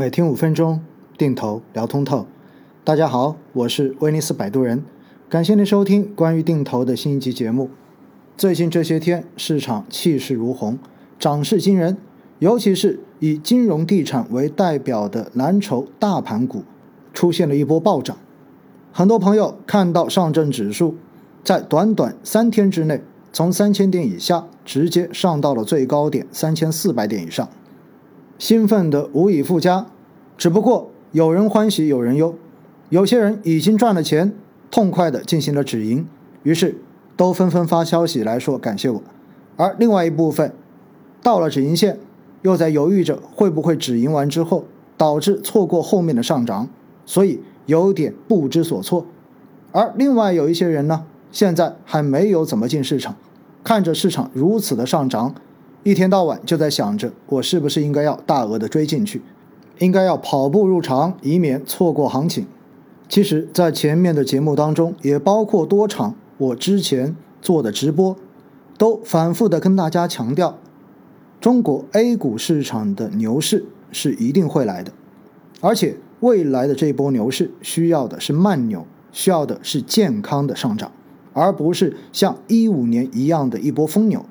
每天五分钟，定投聊通透。大家好，我是威尼斯摆渡人，感谢您收听关于定投的新一集节目。最近这些天，市场气势如虹，涨势惊人，尤其是以金融地产为代表的蓝筹大盘股出现了一波暴涨。很多朋友看到上证指数在短短三天之内，从三千点以下直接上到了最高点三千四百点以上。兴奋的无以复加，只不过有人欢喜有人忧，有些人已经赚了钱，痛快地进行了止盈，于是都纷纷发消息来说感谢我，而另外一部分到了止盈线，又在犹豫着会不会止盈完之后导致错过后面的上涨，所以有点不知所措，而另外有一些人呢，现在还没有怎么进市场，看着市场如此的上涨。一天到晚就在想着，我是不是应该要大额的追进去，应该要跑步入场，以免错过行情。其实，在前面的节目当中，也包括多场我之前做的直播，都反复的跟大家强调，中国 A 股市场的牛市是一定会来的，而且未来的这波牛市需要的是慢牛，需要的是健康的上涨，而不是像一五年一样的一波疯牛。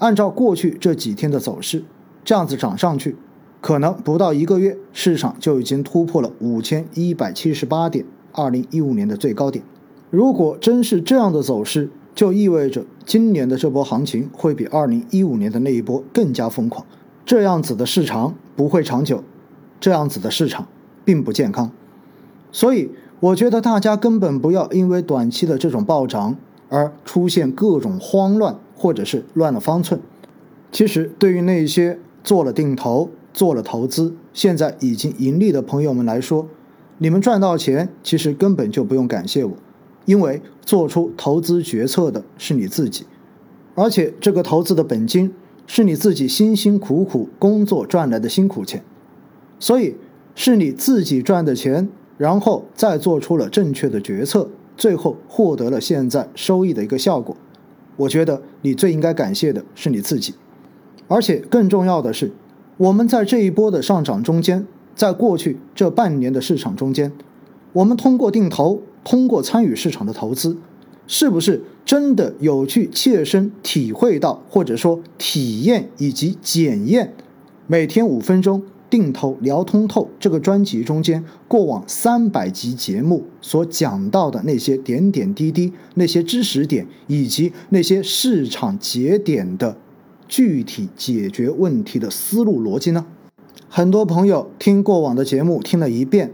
按照过去这几天的走势，这样子涨上去，可能不到一个月，市场就已经突破了五千一百七十八点，二零一五年的最高点。如果真是这样的走势，就意味着今年的这波行情会比二零一五年的那一波更加疯狂。这样子的市场不会长久，这样子的市场并不健康。所以，我觉得大家根本不要因为短期的这种暴涨而出现各种慌乱。或者是乱了方寸。其实，对于那些做了定投、做了投资、现在已经盈利的朋友们来说，你们赚到钱，其实根本就不用感谢我，因为做出投资决策的是你自己，而且这个投资的本金是你自己辛辛苦苦工作赚来的辛苦钱，所以是你自己赚的钱，然后再做出了正确的决策，最后获得了现在收益的一个效果。我觉得你最应该感谢的是你自己，而且更重要的是，我们在这一波的上涨中间，在过去这半年的市场中间，我们通过定投，通过参与市场的投资，是不是真的有去切身体会到，或者说体验以及检验每天五分钟？定投聊通透这个专辑中间，过往三百集节目所讲到的那些点点滴滴、那些知识点，以及那些市场节点的具体解决问题的思路逻辑呢？很多朋友听过往的节目听了一遍，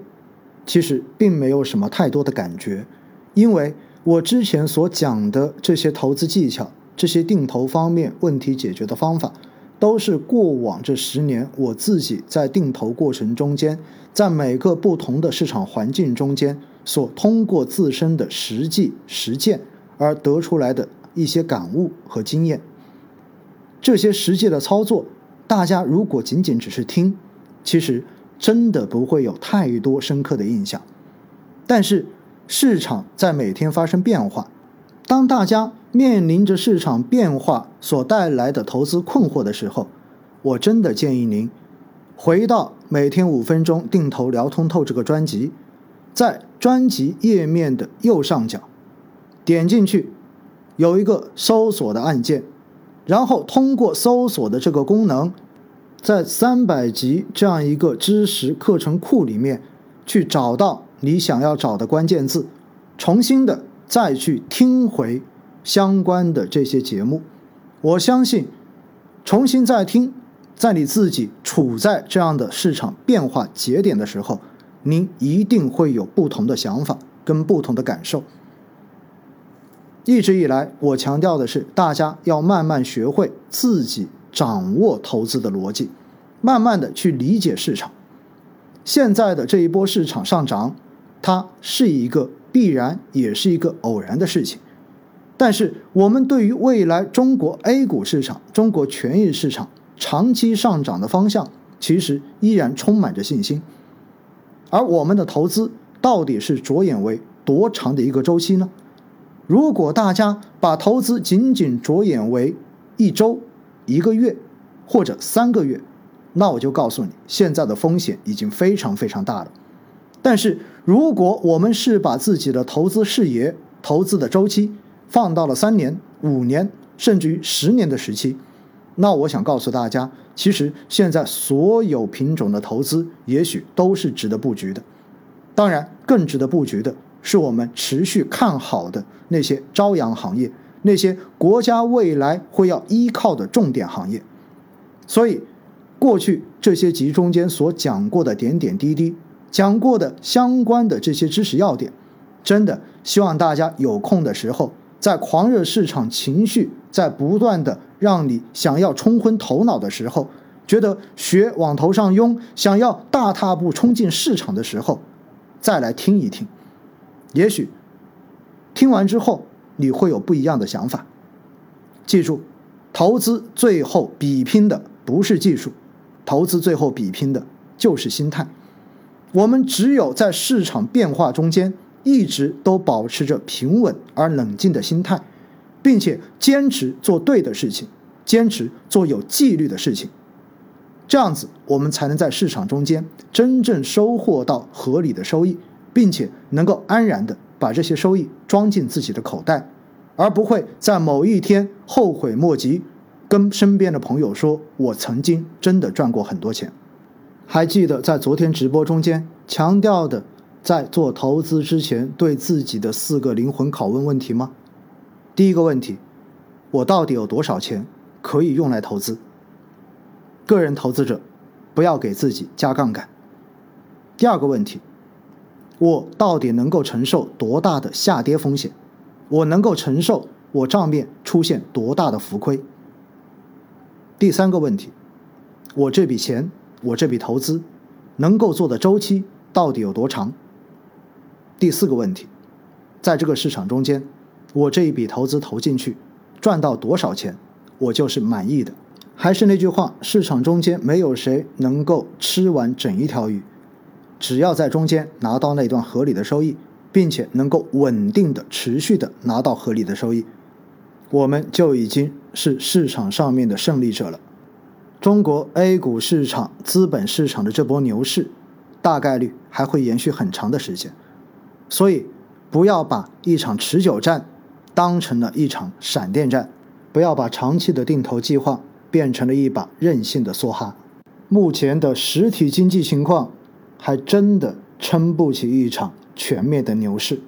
其实并没有什么太多的感觉，因为我之前所讲的这些投资技巧、这些定投方面问题解决的方法。都是过往这十年我自己在定投过程中间，在每个不同的市场环境中间所通过自身的实际实践而得出来的一些感悟和经验。这些实际的操作，大家如果仅仅只是听，其实真的不会有太多深刻的印象。但是市场在每天发生变化，当大家。面临着市场变化所带来的投资困惑的时候，我真的建议您回到每天五分钟定投聊通透这个专辑，在专辑页面的右上角点进去，有一个搜索的按键，然后通过搜索的这个功能，在三百集这样一个知识课程库里面去找到你想要找的关键字，重新的再去听回。相关的这些节目，我相信，重新再听，在你自己处在这样的市场变化节点的时候，您一定会有不同的想法跟不同的感受。一直以来，我强调的是，大家要慢慢学会自己掌握投资的逻辑，慢慢的去理解市场。现在的这一波市场上涨，它是一个必然，也是一个偶然的事情。但是，我们对于未来中国 A 股市场、中国权益市场长期上涨的方向，其实依然充满着信心。而我们的投资到底是着眼为多长的一个周期呢？如果大家把投资仅仅着眼为一周、一个月或者三个月，那我就告诉你，现在的风险已经非常非常大了。但是，如果我们是把自己的投资视野、投资的周期放到了三年、五年，甚至于十年的时期，那我想告诉大家，其实现在所有品种的投资，也许都是值得布局的。当然，更值得布局的是我们持续看好的那些朝阳行业，那些国家未来会要依靠的重点行业。所以，过去这些集中间所讲过的点点滴滴，讲过的相关的这些知识要点，真的希望大家有空的时候，在狂热市场情绪在不断的让你想要冲昏头脑的时候，觉得血往头上涌，想要大踏步冲进市场的时候。再来听一听，也许听完之后你会有不一样的想法。记住，投资最后比拼的不是技术，投资最后比拼的就是心态。我们只有在市场变化中间一直都保持着平稳而冷静的心态，并且坚持做对的事情，坚持做有纪律的事情。这样子，我们才能在市场中间真正收获到合理的收益，并且能够安然的把这些收益装进自己的口袋，而不会在某一天后悔莫及，跟身边的朋友说：“我曾经真的赚过很多钱。”还记得在昨天直播中间强调的，在做投资之前对自己的四个灵魂拷问问题吗？第一个问题：我到底有多少钱可以用来投资？个人投资者，不要给自己加杠杆。第二个问题，我到底能够承受多大的下跌风险？我能够承受我账面出现多大的浮亏？第三个问题，我这笔钱，我这笔投资，能够做的周期到底有多长？第四个问题，在这个市场中间，我这一笔投资投进去，赚到多少钱，我就是满意的。还是那句话，市场中间没有谁能够吃完整一条鱼，只要在中间拿到那段合理的收益，并且能够稳定的、持续的拿到合理的收益，我们就已经是市场上面的胜利者了。中国 A 股市场、资本市场的这波牛市，大概率还会延续很长的时间，所以不要把一场持久战当成了一场闪电战，不要把长期的定投计划。变成了一把任性的梭哈。目前的实体经济情况，还真的撑不起一场全面的牛市。